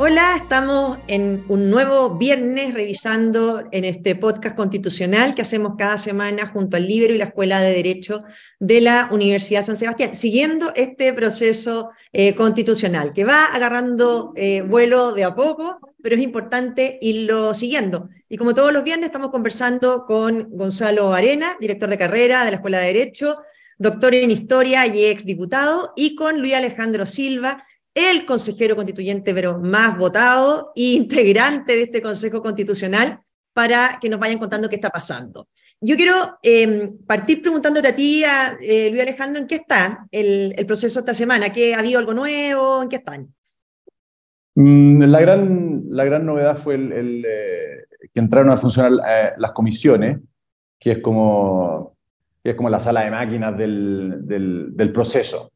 Hola, estamos en un nuevo viernes revisando en este podcast constitucional que hacemos cada semana junto al Libro y la Escuela de Derecho de la Universidad San Sebastián, siguiendo este proceso eh, constitucional que va agarrando eh, vuelo de a poco, pero es importante irlo siguiendo. Y como todos los viernes estamos conversando con Gonzalo Arena, director de carrera de la Escuela de Derecho, doctor en Historia y ex diputado, y con Luis Alejandro Silva, el consejero constituyente, pero más votado e integrante de este Consejo Constitucional, para que nos vayan contando qué está pasando. Yo quiero em, partir preguntándote a ti, a, eh, Luis Alejandro, ¿en qué está el, proceso esta semana? ¿Qué, ¿Ha habido algo nuevo? ¿En qué están? Mm, la, gran, la gran novedad fue el, eh, que entraron a funcionar eh, las comisiones, que es como, que es como la sala de máquinas del, del, del proceso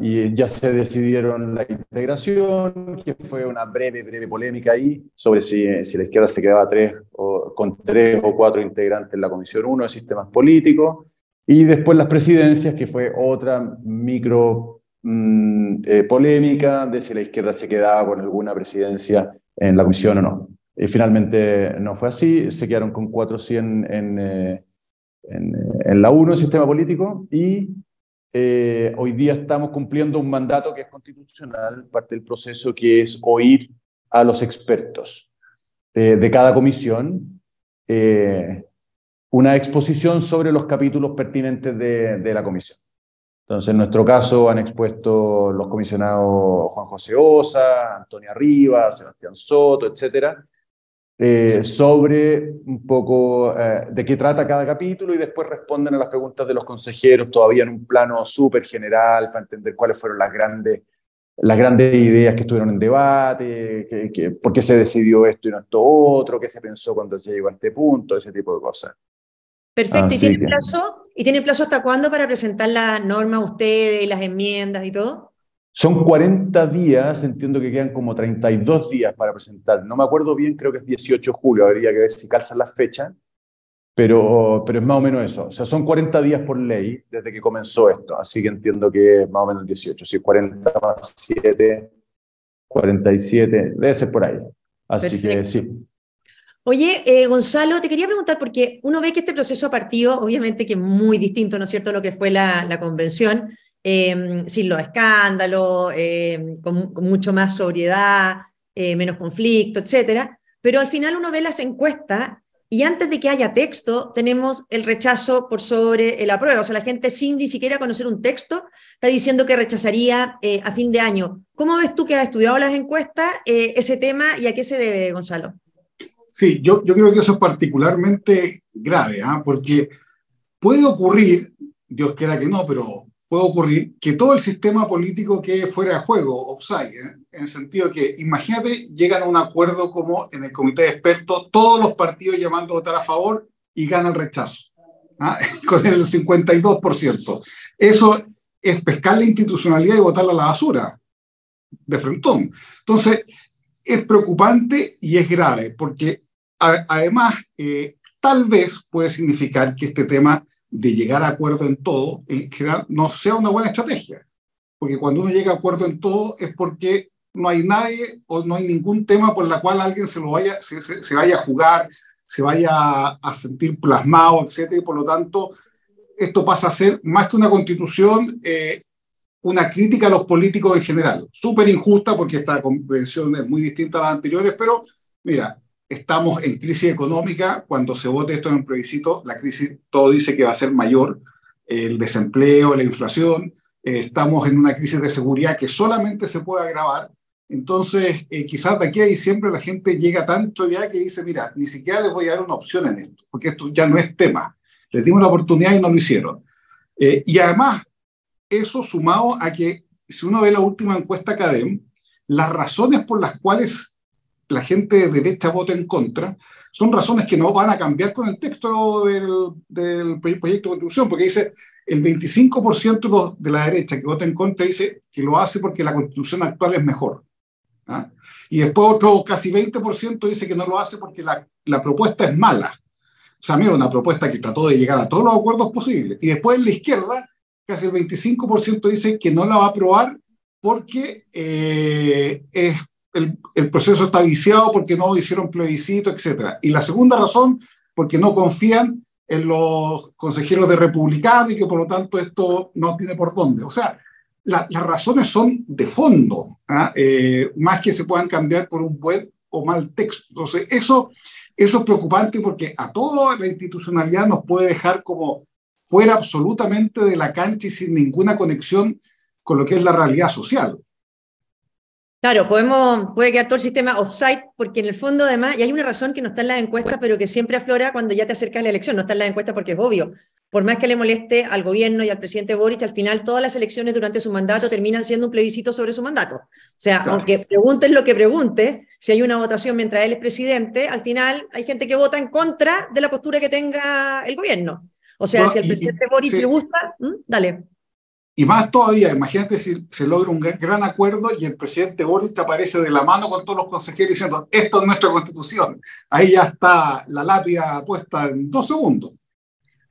y ya se decidieron la integración, que fue una breve, breve polémica ahí sobre si, si la izquierda se quedaba tres o, con tres o cuatro integrantes en la Comisión 1 de Sistemas Políticos, y después las presidencias, que fue otra micro mm, eh, polémica de si la izquierda se quedaba con alguna presidencia en la Comisión o no. Y finalmente no fue así, se quedaron con 400 en, eh, en, en la 1 Sistema Político y eh, hoy día estamos cumpliendo un mandato que es constitucional, parte del proceso que es oír a los expertos eh, de cada comisión, eh, una exposición sobre los capítulos pertinentes de, de, la comisión. Entonces, en nuestro caso han expuesto los comisionados Juan José Osa, Antonia Rivas, Sebastián Soto, etcétera, eh, sobre un poco eh, de qué trata cada capítulo y después responden a las preguntas de los consejeros, todavía en un plano súper general, para entender cuáles fueron las grandes, las grandes ideas que estuvieron en debate, que, por qué se decidió esto y no esto otro, qué se pensó cuando se llegó a este punto, ese tipo de cosas. Perfecto, ¿y tiene, plazo, ¿y tiene plazo hasta cuándo para presentar la norma a ustedes, las enmiendas y todo? Son 40 días, entiendo que quedan como 32 días para presentar. No me acuerdo bien, creo que es 18 de julio, habría que ver si calzan las fechas, pero, pero es más o menos eso. O sea, son 40 días por ley desde que comenzó esto, así que entiendo que es más o menos 18. Si 40 más 7, 47, debe ser por ahí. Así que sí. Oye, eh, Gonzalo, te quería preguntar, porque uno ve que este proceso ha partido, obviamente que es muy distinto, ¿no es cierto?, a lo que fue la, la convención, Em, sin los escándalos, em, con, mucho más sobriedad, eh, menos conflicto, etc. Pero al final uno ve las encuestas y antes de que haya texto, tenemos el rechazo por sobre el apruebo. O sea, la gente sin ni siquiera conocer un texto está diciendo que rechazaría eh, a fin de año. ¿Cómo ves tú que has estudiado las encuestas eh, ese tema y a qué se debe, Gonzalo? Sí, yo, yo creo que eso es particularmente grave, ¿ah? porque puede ocurrir, Dios quiera que no, pero puede ocurrir que todo el sistema político quede fuera de juego, offside, ¿eh? en el sentido que, imagínate, llegan a un acuerdo como en el comité de expertos, todos los partidos llamando a votar a favor y gana el rechazo, ¿ah? con el 52%. Eso es pescar la institucionalidad y votarla a la basura, de frontón. Entonces, es preocupante y es grave, porque además, eh, tal vez puede significar que este tema de llegar a acuerdo en todo, en general, no sea una buena estrategia. Porque cuando uno llega a acuerdo en todo es porque no hay nadie o no hay ningún tema por el cual alguien se, lo vaya, se, vaya a jugar, se vaya a sentir plasmado, etc. Y por lo tanto, esto pasa a ser más que una constitución, eh, una crítica a los políticos en general. Súper injusta porque esta convención es muy distinta a las anteriores, pero mira, estamos en crisis económica, cuando se vote esto en un plebiscito, la crisis todo dice que va a ser mayor, el desempleo, la inflación, eh, estamos en una crisis de seguridad que solamente se puede agravar. Entonces, eh, quizás de aquí a diciembre la gente llega tanto ya que dice, mira, ni siquiera les voy a dar una opción en esto, porque esto ya no es tema. Les dimos la oportunidad y no lo hicieron. Eh, y además, eso sumado a que, si uno ve la última encuesta CADEM, las razones por las cuales la gente de derecha vota en contra, son razones que no van a cambiar con el texto del, del proyecto de constitución, porque dice el 25% de la derecha que vota en contra dice que lo hace porque la constitución actual es mejor. ¿ah? Y después otro casi 20% dice que no lo hace porque la, la propuesta es mala. O sea, mira, una propuesta que trató de llegar a todos los acuerdos posibles. Y después en la izquierda, casi el 25% dice que no la va a aprobar porque eh, es el, proceso está viciado porque no hicieron plebiscito, etc. Y la segunda razón, porque no confían en los consejeros de republicano y que por lo tanto esto no tiene por dónde. O sea, las razones son de fondo, ¿ah? eh, más que se puedan cambiar por un buen o mal texto. Entonces, eso, eso es preocupante porque a toda la institucionalidad nos puede dejar como fuera absolutamente de la cancha y sin ninguna conexión con lo que es la realidad social. Claro, podemos, puede quedar todo el sistema offside, porque en el fondo además, y hay una razón que no está en la encuesta, pero que siempre aflora cuando ya te acercas a la elección, no está en la encuesta porque es obvio. Por más que le moleste al gobierno y al presidente Boric, al final todas las elecciones durante su mandato terminan siendo un plebiscito sobre su mandato. O sea, aunque preguntes lo que preguntes, si hay una votación mientras él es presidente, al final hay gente que vota en contra de la postura que tenga el gobierno. O sea, si al presidente Boric le gusta, dale. Y más todavía, imagínate si se logra un gran, acuerdo y el presidente Boric aparece de la mano con todos los consejeros diciendo, esto es nuestra constitución. Ahí ya está la lápida puesta en dos segundos.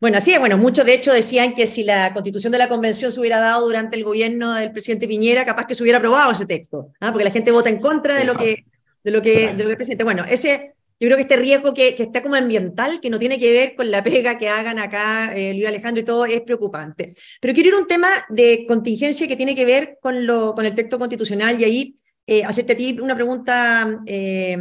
Bueno, así es. Bueno, muchos de hecho decían que si la constitución de la convención se hubiera dado durante el gobierno del presidente Piñera, capaz que se hubiera aprobado ese texto, ¿ah? porque la gente vota en contra de lo, que, de, lo que, de lo que el presidente. Bueno, ese yo creo que este riesgo que, que, está como ambiental, que no tiene que ver con la pega que hagan acá eh, Luis Alejandro y todo, es preocupante. Pero quiero ir a un tema de contingencia que tiene que ver con, lo, con el texto constitucional y ahí eh, hacerte a ti una pregunta, eh,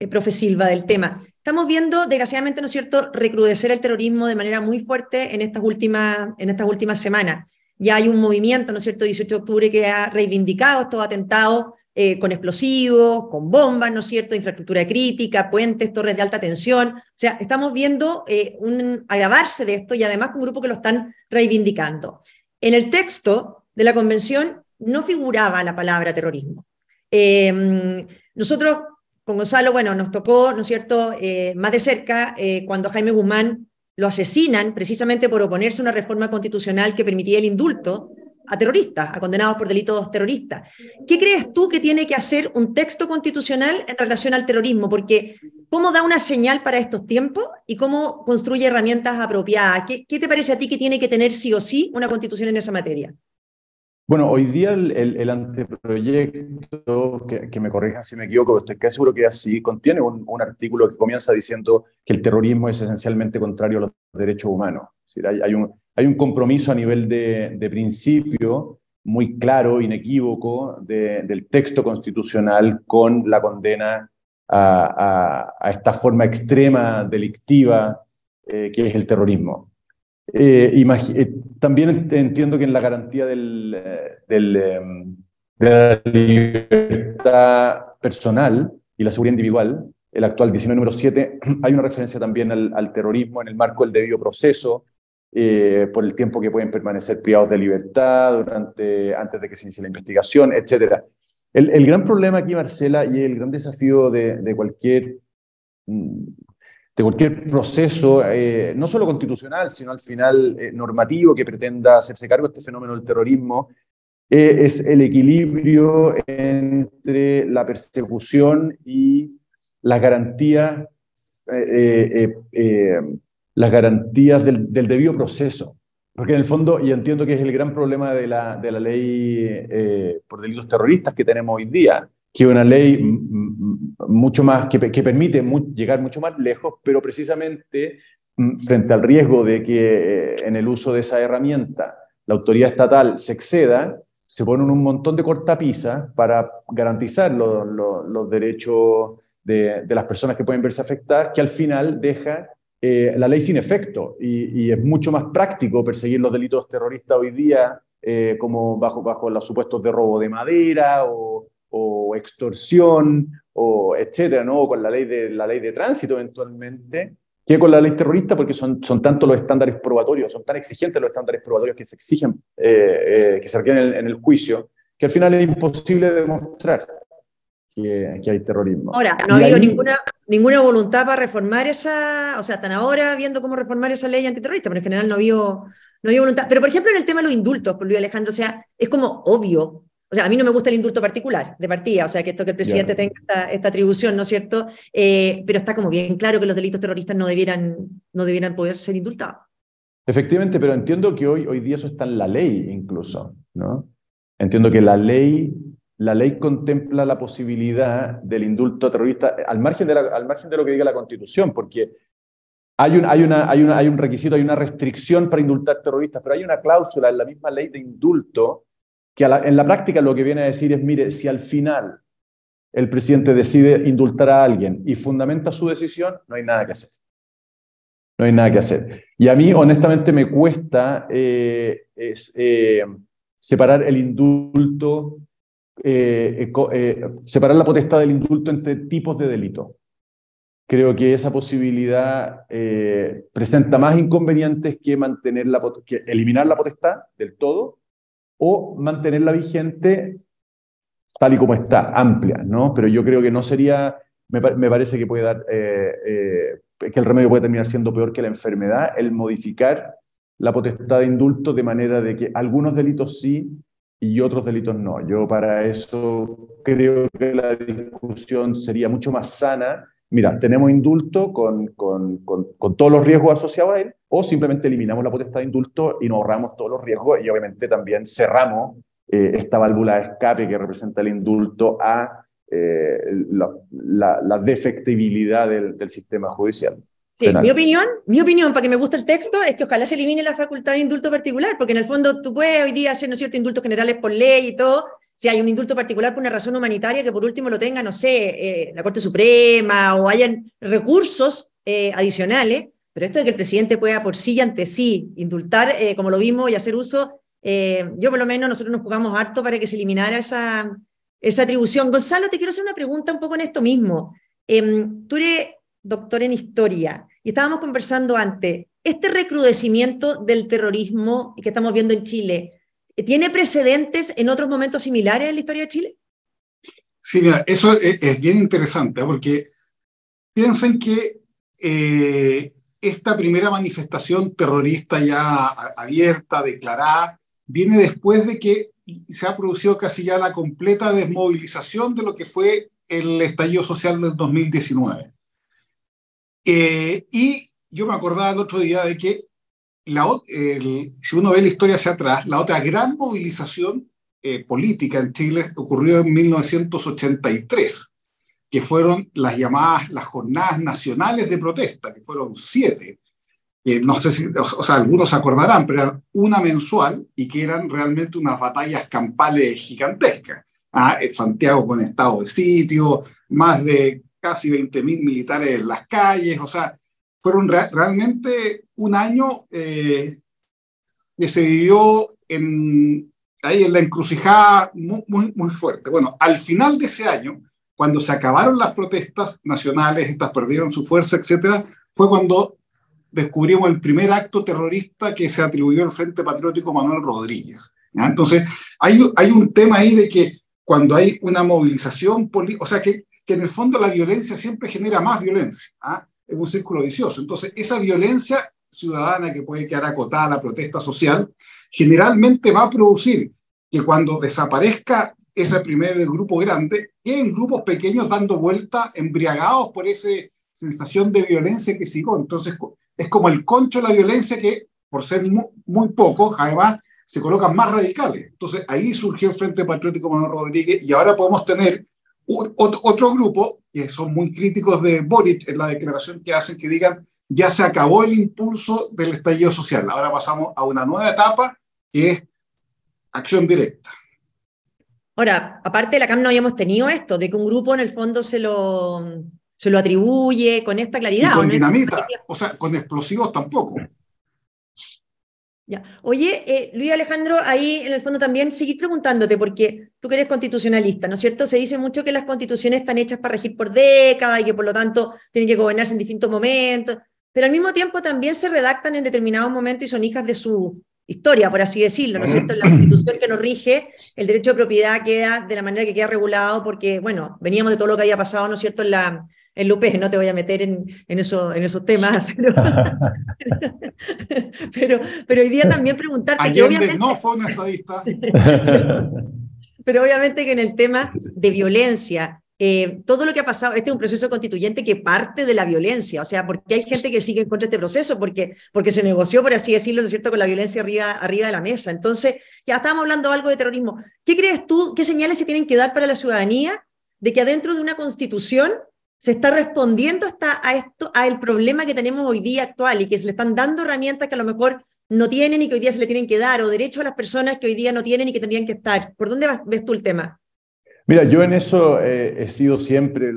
eh, profe Silva, del tema. Estamos viendo, desgraciadamente, ¿no es cierto?, recrudecer el terrorismo de manera muy fuerte en estas últimas, en estas últimas semanas. Ya hay un movimiento, ¿no es cierto?, 18 de octubre que ha reivindicado estos atentados eh, con explosivos, con bombas, ¿no es cierto?, infraestructura crítica, puentes, torres de alta tensión. O sea, estamos viendo eh, un agravarse de esto y además con un grupo que lo están reivindicando. En el texto de la convención no figuraba la palabra terrorismo. Em, nosotros, con Gonzalo, bueno, nos tocó, ¿no es cierto?, eh, más de cerca cuando Jaime Guzmán lo asesinan precisamente por oponerse a una reforma constitucional que permitía el indulto a terroristas, a condenados por delitos terroristas. ¿Qué crees tú que tiene que hacer un texto constitucional en relación al terrorismo? Porque ¿cómo da una señal para estos tiempos y cómo construye herramientas apropiadas? ¿Qué, te parece a ti que tiene que tener sí o sí una constitución en esa materia? Bueno, hoy día el, anteproyecto, que, me corrijan si me equivoco, estoy casi seguro que así, contiene un, artículo que comienza diciendo que el terrorismo es esencialmente contrario a los derechos humanos. hay, hay un, hay un compromiso a nivel de, principio muy claro, inequívoco, del texto constitucional con la condena a, esta forma extrema delictiva eh, que es el terrorismo. Eh, eh, también entiendo que en la garantía del, em, de la libertad personal y la seguridad individual, el actual 19 número 7, hay una referencia también al, al terrorismo en el marco del debido proceso, eh, por el tiempo que pueden permanecer privados de libertad durante, antes de que se inicie la investigación, etc. El, el gran problema aquí, Marcela, y el gran desafío de, de cualquier, de cualquier proceso, eh, no solo constitucional, sino al final eh, normativo que pretenda hacerse cargo de este fenómeno del terrorismo, es el equilibrio entre la persecución y las garantías las garantías del, debido proceso. Porque en el fondo, y entiendo que es el gran problema de la, de la ley eh, por delitos terroristas que tenemos hoy día, que es una ley mucho más, que, permite llegar mucho más lejos, pero precisamente frente al riesgo de que eh, en el uso de esa herramienta la autoridad estatal se exceda, se ponen un montón de cortapisas para garantizar los derechos de, de, las personas que pueden verse afectadas, que al final deja eh, la ley sin efecto y, es mucho más práctico perseguir los delitos terroristas hoy día eh, como bajo, bajo los supuestos de robo de madera o, extorsión o etcétera, ¿no? con la ley, de, la ley de tránsito eventualmente, que con la ley terrorista porque son, son tantos los estándares probatorios, son tan exigentes los estándares probatorios que se exigen, eh, que se requieren en el juicio, que al final es imposible demostrar que, hay terrorismo. Ahora, no ha habido ninguna, ninguna voluntad para reformar esa, o sea, están ahora viendo cómo reformar esa ley antiterrorista, pero en general no habido, no había voluntad. Pero, por ejemplo, en el tema de los indultos, por Luis Alejandro, o sea, es como obvio. O sea, a mí no me gusta el indulto particular de partida, o sea, que esto que el presidente tenga esta, atribución, ¿no es cierto? Eh, pero está como bien claro que los delitos terroristas no debieran, no debieran poder ser indultados. Efectivamente, pero entiendo que hoy, hoy día eso está en la ley incluso, ¿no? Entiendo que la ley la ley contempla la posibilidad del indulto terrorista al margen de, al margen de lo que diga la Constitución, porque hay un, hay, una, hay, una, hay un requisito, hay una restricción para indultar terroristas, pero hay una cláusula en la misma ley de indulto que en la práctica lo que viene a decir es, mire, si al final el presidente decide indultar a alguien y fundamenta su decisión, no hay nada que hacer. No hay nada que hacer. Y a mí, honestamente, me cuesta eh, eh, separar el indulto, eh, separar la potestad del indulto entre tipos de delito. Creo que esa posibilidad presenta más inconvenientes que, mantener que eliminar la potestad del todo o mantenerla vigente tal y como está, amplia, ¿no? Pero yo creo que no sería, me, parece que puede dar, eh, eh, que el remedio puede terminar siendo peor que la enfermedad, el modificar la potestad de indulto de manera de que algunos delitos sí y otros delitos no. Yo para eso creo que la discusión sería mucho más sana. Mira, tenemos indulto con, con, con, con todos los riesgos asociados a él, o simplemente eliminamos la potestad de indulto y nos ahorramos todos los riesgos y obviamente también cerramos eh, esta válvula de escape que representa el indulto a eh, la, defectibilidad del, sistema judicial. Sí, mi opinión, mi opinión, para que me guste el texto, es que ojalá se elimine la facultad de indulto particular, porque en el fondo tú puedes hoy día hacer, ¿no cierto?, indultos generales por ley y todo, si hay un indulto particular por una razón humanitaria, que por último lo tenga, no sé, eh, la Corte Suprema o hayan recursos adicionales, pero esto de que el presidente pueda por sí y ante sí indultar, como lo vimos, y hacer uso eh, yo por lo menos nosotros nos jugamos harto para que se eliminara esa, esa atribución. Gonzalo, te quiero hacer una pregunta un poco en esto mismo. Em, tú eres doctor en historia y estábamos conversando antes, este recrudecimiento del terrorismo que estamos viendo en Chile, ¿tiene precedentes en otros momentos similares en la historia de Chile? Sí, mira, eso es, bien interesante, ¿eh? porque piensen que eh, esta primera manifestación terrorista ya abierta, declarada, viene después de que se ha producido casi ya la completa desmovilización de lo que fue el estallido social del 2019. Eh, y yo me acordaba el otro día de que la, si uno ve la historia hacia atrás, la otra gran movilización eh, política en Chile ocurrió en 1983, que fueron las llamadas las jornadas nacionales de protesta, que fueron siete, no sé si, o, sea, algunos se acordarán, pero eran una mensual y que eran realmente unas batallas campales gigantescas. ¿ah? Santiago con estado de sitio, más de casi 20.000 militares en las calles, o sea, fueron realmente un año eh, que se vivió en, ahí en la encrucijada muy, muy, fuerte. Bueno, al final de ese año, cuando se acabaron las protestas nacionales, estas perdieron su fuerza, etcétera, fue cuando descubrimos el primer acto terrorista que se atribuyó al Frente Patriótico Manuel Rodríguez. Entonces, hay, hay un tema ahí de que cuando hay una movilización política, o sea, que, que en el fondo la violencia siempre genera más violencia, ¿ah? es un círculo vicioso. Entonces, esa violencia ciudadana que puede quedar acotada a la protesta social, generalmente va a producir que cuando desaparezca ese primer grupo grande, queden grupos pequeños dando vuelta, embriagados por esa sensación de violencia que sigo. Entonces, es como el concho de la violencia que, por ser muy, pocos, además se colocan más radicales. Entonces ahí surgió el Frente Patriótico Manuel Rodríguez y ahora podemos tener otro, grupo que son muy críticos de Boric en la declaración que hacen que digan ya se acabó el impulso del estallido social. Ahora pasamos a una nueva etapa que es acción directa. Ahora, aparte de la CAM no habíamos tenido esto, de que un grupo en el fondo se lo, se lo atribuye con esta claridad. con dinamita, o sea, con explosivos tampoco. Oye, eh, Luis Alejandro, ahí en el fondo también seguir preguntándote, porque tú que eres constitucionalista, ¿no es cierto? Se dice mucho que las constituciones están hechas para regir por décadas y que por lo tanto tienen que gobernarse en distintos momentos, pero al mismo tiempo también se redactan en determinados momentos y son hijas de su historia, por así decirlo, ¿no es cierto? En la constitución que nos rige, el derecho de propiedad queda de la manera que queda regulado, porque, bueno, veníamos de todo lo que había pasado, ¿no es cierto?, en la, en Lupe, no te voy a meter en, en, eso, en esos temas, pero, pero, hoy día también preguntarte que obviamente... no fue un estadista. pero obviamente que en el tema de violencia eh, todo lo que ha pasado, este es un proceso constituyente que parte de la violencia, o sea, porque hay gente que sigue en contra de este proceso, porque, porque se negoció, por así decirlo, ¿no es cierto?, con la violencia arriba, arriba de la mesa. Entonces, ya estábamos hablando algo de terrorismo. ¿Qué crees tú, qué señales se tienen que dar para la ciudadanía de que adentro de una constitución se está respondiendo hasta a esto, a el problema que tenemos hoy día actual y que se le están dando herramientas que a lo mejor no tienen y que hoy día se le tienen que dar, o derechos a las personas que hoy día no tienen y que tendrían que estar. ¿Por dónde ves tú el tema? Mira, yo en eso eh, he sido siempre,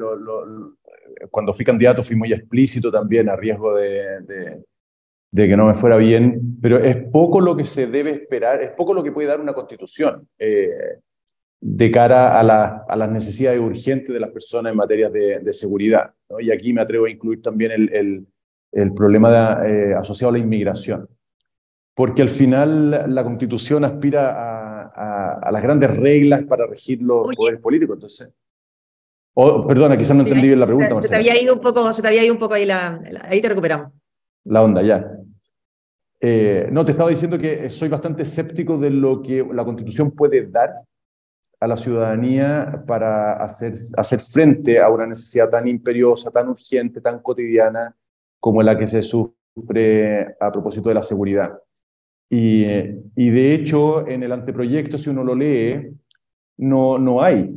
cuando fui candidato fui muy explícito también a riesgo de, que no me fuera bien, pero es poco lo que se debe esperar, es poco lo que puede dar una constitución eh, de cara a, las necesidades urgentes de las personas en materia de, seguridad. Y aquí me atrevo a incluir también el, problema eh, asociado a la inmigración, porque al final la constitución aspira a a, las grandes reglas para regir los poderes políticos. Entonces, perdona, quizás no entendí bien la pregunta. Se, te había ido un poco, se te había ido un poco ahí la, ahí te recuperamos. La onda, ya. Eh, no, te estaba diciendo que soy bastante escéptico de lo que la Constitución puede dar a la ciudadanía para hacer, hacer frente a una necesidad tan imperiosa, tan urgente, tan cotidiana como la que se sufre a propósito de la seguridad. Y, y, de hecho, en el anteproyecto, si uno lo lee, no, no hay.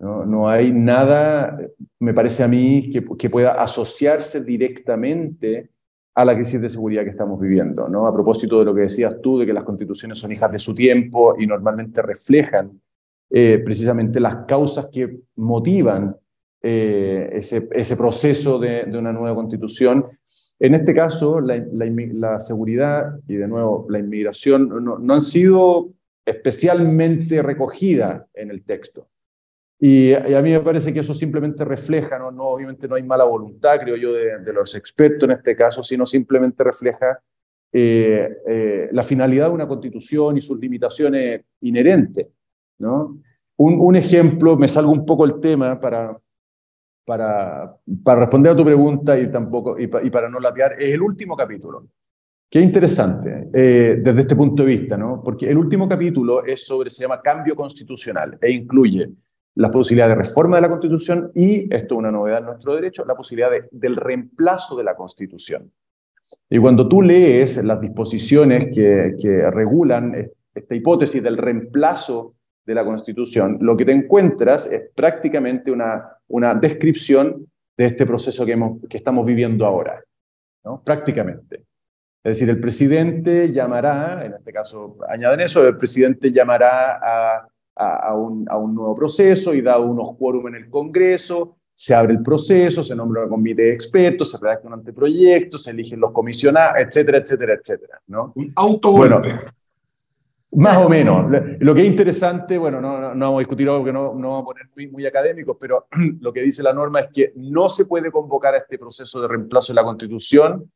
No, no hay nada, me parece a mí, que, que, pueda asociarse directamente a la crisis de seguridad que estamos viviendo. ¿no? A propósito de lo que decías tú, de que las constituciones son hijas de su tiempo y normalmente reflejan eh, precisamente las causas que motivan eh, ese, proceso de, una nueva constitución en este caso, la, seguridad y de nuevo la inmigración no, han sido especialmente recogidas en el texto. Y, a mí me parece que eso simplemente refleja, no, obviamente no hay mala voluntad, creo yo, de, los expertos en este caso, sino simplemente refleja eh, la finalidad de una constitución y sus limitaciones inherentes. ¿No? Un, un, ejemplo, me salgo un poco el tema para, para, para responder a tu pregunta y, tampoco, y, para no latear, es el último capítulo. Qué interesante eh, desde este punto de vista, ¿no? Porque el último capítulo es sobre, se llama cambio constitucional e incluye la posibilidad de reforma de la Constitución y, esto es una novedad en nuestro derecho, la posibilidad del reemplazo de la Constitución. Y cuando tú lees las disposiciones que, que regulan esta hipótesis del reemplazo de la Constitución, lo que te encuentras es prácticamente una, una descripción de este proceso que, hemos, que estamos viviendo ahora, ¿no? prácticamente. Es decir, el presidente llamará, en este caso añaden eso, el presidente llamará a, a, un, a un, nuevo proceso y da unos quórum en el Congreso, se abre el proceso, se nombra un comité de expertos, se redacta un anteproyecto, se eligen los comisionados, etcétera, etcétera, etcétera. ¿no? Un autogolpe. Más o menos. Lo que es interesante, bueno, no, no, vamos a discutir algo que no, no vamos a poner muy, muy académicos, pero lo que dice la norma es que no se puede convocar a este proceso de reemplazo de la Constitución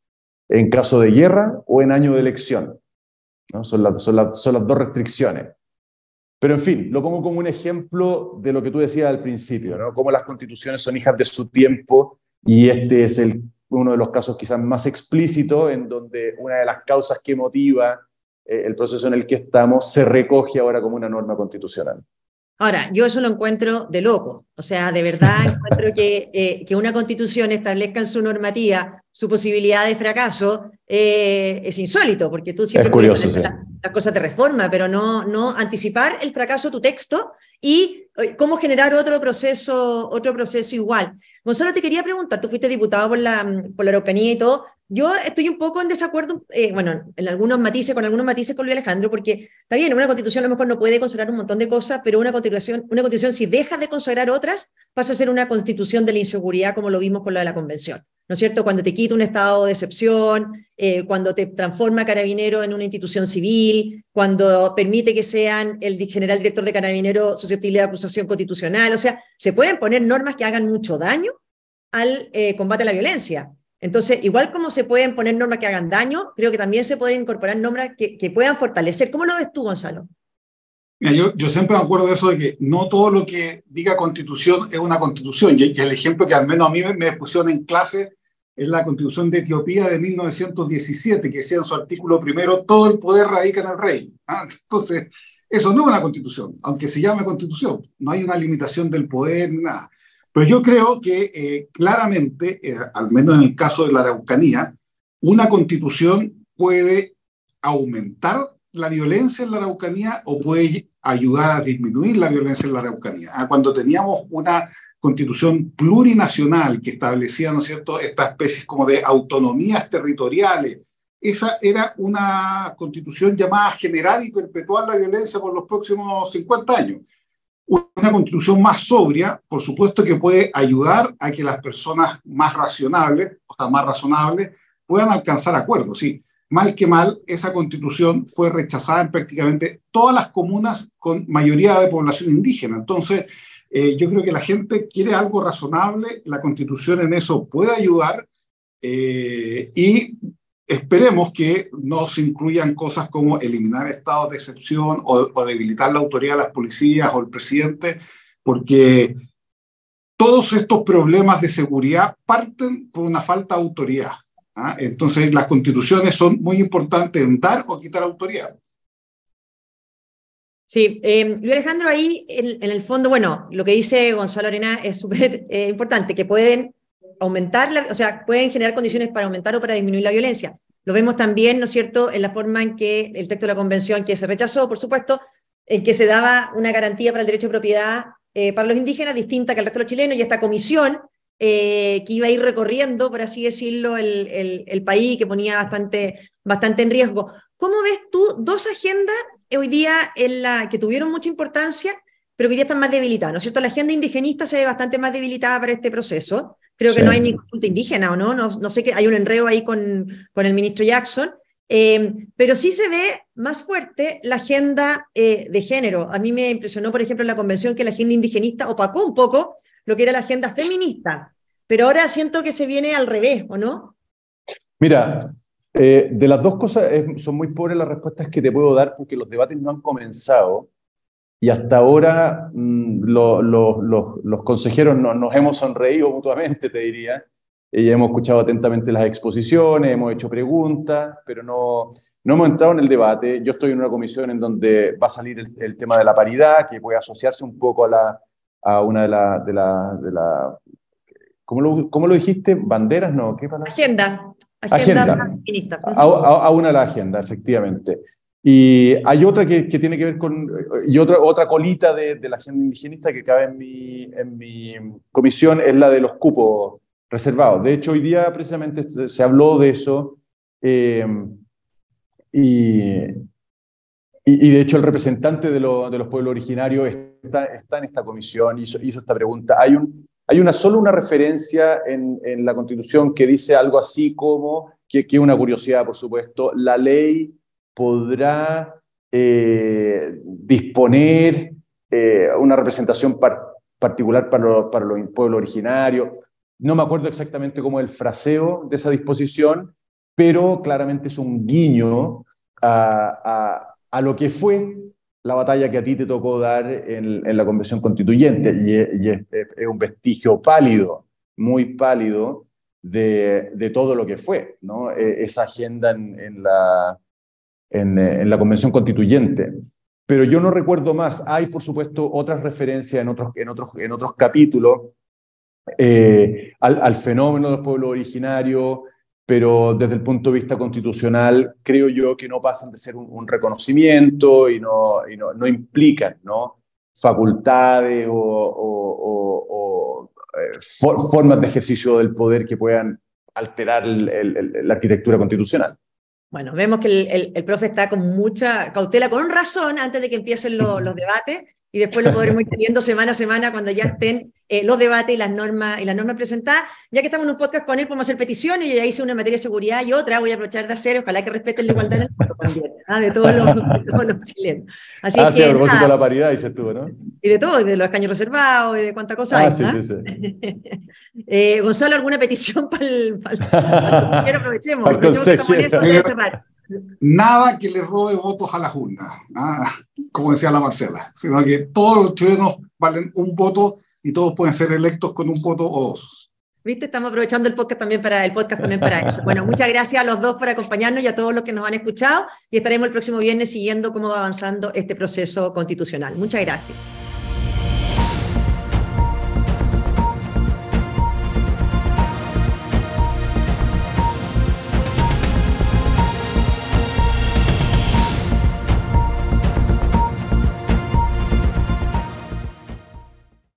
en caso de guerra o en año de elección. ¿no? Son, las, son, las, son las dos restricciones. Pero en fin, lo pongo como un ejemplo de lo que tú decías al principio, ¿no? Cómo las constituciones son hijas de su tiempo y este es el, uno de los casos quizás más explícitos en donde una de las causas que motiva eh, el proceso en el que estamos se recoge ahora como una norma constitucional. Ahora, yo eso lo encuentro de loco. O sea, de verdad encuentro que, eh, que una constitución establezca en su normativa su posibilidad de fracaso eh, es insólito, porque tú siempre puedes las cosas de reforma, pero no, no anticipar el fracaso de tu texto y cómo generar otro proceso, otro proceso igual. Gonzalo, te quería preguntar, tú fuiste diputado por la, por la Araucanía y todo, yo estoy un poco en desacuerdo, eh, bueno, en algunos matices, con algunos matices con Luis Alejandro, porque está bien, una constitución a lo mejor no puede consagrar un montón de cosas, pero una constitución, una constitución si deja de consagrar otras, pasa a ser una constitución de la inseguridad, como lo vimos con la de la convención. ¿No es cierto? Cuando te quita un estado de excepción, eh, cuando te transforma carabinero en una institución civil, cuando permite que sean el general director de carabinero susceptible de acusación constitucional. O sea, se pueden poner normas que hagan mucho daño al eh, combate a la violencia. Entonces, igual como se pueden poner normas que hagan daño, creo que también se pueden incorporar normas que, puedan fortalecer. ¿Cómo lo ves tú, Gonzalo? yo, yo, siempre me acuerdo de eso de que no todo lo que diga constitución es una constitución. Y, el ejemplo que al menos a mí me, pusieron en clase es la constitución de Etiopía de 1917, que decía en su artículo primero, todo el poder radica en el rey. ¿ah? Entonces, eso no es una constitución, aunque se llame constitución. No hay una limitación del poder nada. Pero yo creo que eh, claramente, eh, al menos en el caso de la Araucanía, una constitución puede aumentar la violencia en la Araucanía o puede ayudar a disminuir la violencia en la Araucanía. Ah, cuando teníamos una constitución plurinacional que establecía, ¿no es cierto?, estas especies como de autonomías territoriales, esa era una constitución llamada a generar y perpetuar la violencia por los próximos 50 años una constitución más sobria, por supuesto que puede ayudar a que las personas más racionables, o sea, más razonables, puedan alcanzar acuerdos. Sí, mal que mal, esa constitución fue rechazada en prácticamente todas las comunas con mayoría de población indígena. Entonces, eh, yo creo que la gente quiere algo razonable, la constitución en eso puede ayudar eh, y Esperemos que no se incluyan cosas como eliminar estados de excepción o, debilitar la autoridad de las policías o el presidente, porque todos estos problemas de seguridad parten por una falta de autoridad. ¿ah? Entonces, las constituciones son muy importantes en dar o quitar autoridad. Sí, eh, Luis Alejandro, ahí en, el fondo, bueno, lo que dice Gonzalo Arena es súper eh, importante, que pueden aumentar, o sea, pueden generar condiciones para aumentar o para disminuir la violencia. Lo vemos también, ¿no es cierto?, en la forma en que el texto de la convención, que se rechazó, por supuesto, en que se daba una garantía para el derecho de propiedad eh, para los indígenas distinta que el resto de los chilenos, y esta comisión eh, que iba a ir recorriendo, por así decirlo, el, el, país, que ponía bastante, bastante en riesgo. ¿Cómo ves tú dos agendas hoy día en la, que tuvieron mucha importancia, pero que hoy día están más debilitadas? ¿No es cierto? La agenda indigenista se ve bastante más debilitada para este proceso. Creo que no hay ningún punto indígena, ¿o no? no? No sé que hay un enredo ahí con, con el ministro Jackson, eh, pero sí se ve más fuerte la agenda eh, de género. A mí me impresionó, por ejemplo, en la convención que la agenda indigenista opacó un poco lo que era la agenda feminista, pero ahora siento que se viene al revés, ¿o no? Mira, eh, de las dos cosas son muy pobres las respuestas que te puedo dar porque los debates no han comenzado y hasta ahora mm, los consejeros nos hemos sonreído mutuamente, te diría, y hemos escuchado atentamente las exposiciones, hemos hecho preguntas, pero no, no hemos entrado en el debate. Yo estoy en una comisión en donde va a salir el, tema de la paridad, que puede asociarse un poco a, la, a una de las... De la, de la, ¿cómo, lo, ¿Cómo lo dijiste? ¿Banderas? No, ¿qué palabra? Agenda. Agenda. agenda. A, a, una de la agenda, efectivamente. Y hay otra que, que, tiene que ver con, y otra, otra colita de, de, la agenda indigenista que cabe en mi, en mi comisión es la de los cupos reservados. De hecho, hoy día precisamente se habló de eso eh, y, y, de hecho el representante de, lo, de, los pueblos originarios está, está en esta comisión hizo, hizo, esta pregunta. Hay, un, hay una, solo una referencia en, en la Constitución que dice algo así como, que es una curiosidad por supuesto, la ley podrá eh, disponer eh, una representación particular para, para los pueblos originarios. No me acuerdo exactamente cómo es el fraseo de esa disposición, pero claramente es un guiño a, a, lo que fue la batalla que a ti te tocó dar en, en la Convención Constituyente, y, es, un vestigio pálido, muy pálido, de, de, todo lo que fue, ¿no? E, esa agenda en, en la, eh, en, la Convención Constituyente. Pero yo no recuerdo más. Hay, por supuesto, otras referencias en otros, en otros, en otros capítulos eh, al, fenómeno del pueblo originario, pero desde el punto de vista constitucional creo yo que no pasan de ser un, reconocimiento y no, y no, no, implican ¿no? facultades o, o, eh, formas de ejercicio del poder que puedan alterar la arquitectura constitucional. Bueno, vemos que el, el, profe está con mucha cautela, con razón, antes de que empiecen los debates, y después lo podremos ir teniendo semana a semana cuando ya estén eh, los debates y las normas y las normas presentadas. Ya que estamos en un podcast con él, podemos hacer peticiones. Yo ya hice una materia de seguridad y otra voy a aprovechar de hacer, ojalá que respeten la igualdad en el mundo también, ¿ah? de, todos los, todos los, chilenos. Así ah, que, sí, a propósito de la paridad, dices tú, ¿no? Y de todo, y de los escaños reservados, y de cuánta cosa ah, hay. Sí, ¿ah? sí, sí. eh, Gonzalo, ¿alguna petición para el, para el, Aprovechemos, aprovechemos que estamos en eso de cerrar nada que le robe votos a la Junta, como decía la Marcela, sino que todos los chilenos valen un voto y todos pueden ser electos con un voto o dos. ¿Viste? Estamos aprovechando el podcast también para el podcast también para eso. Bueno, muchas gracias a los dos por acompañarnos y a todos los que nos han escuchado y estaremos el próximo viernes siguiendo cómo va avanzando este proceso constitucional. Muchas gracias.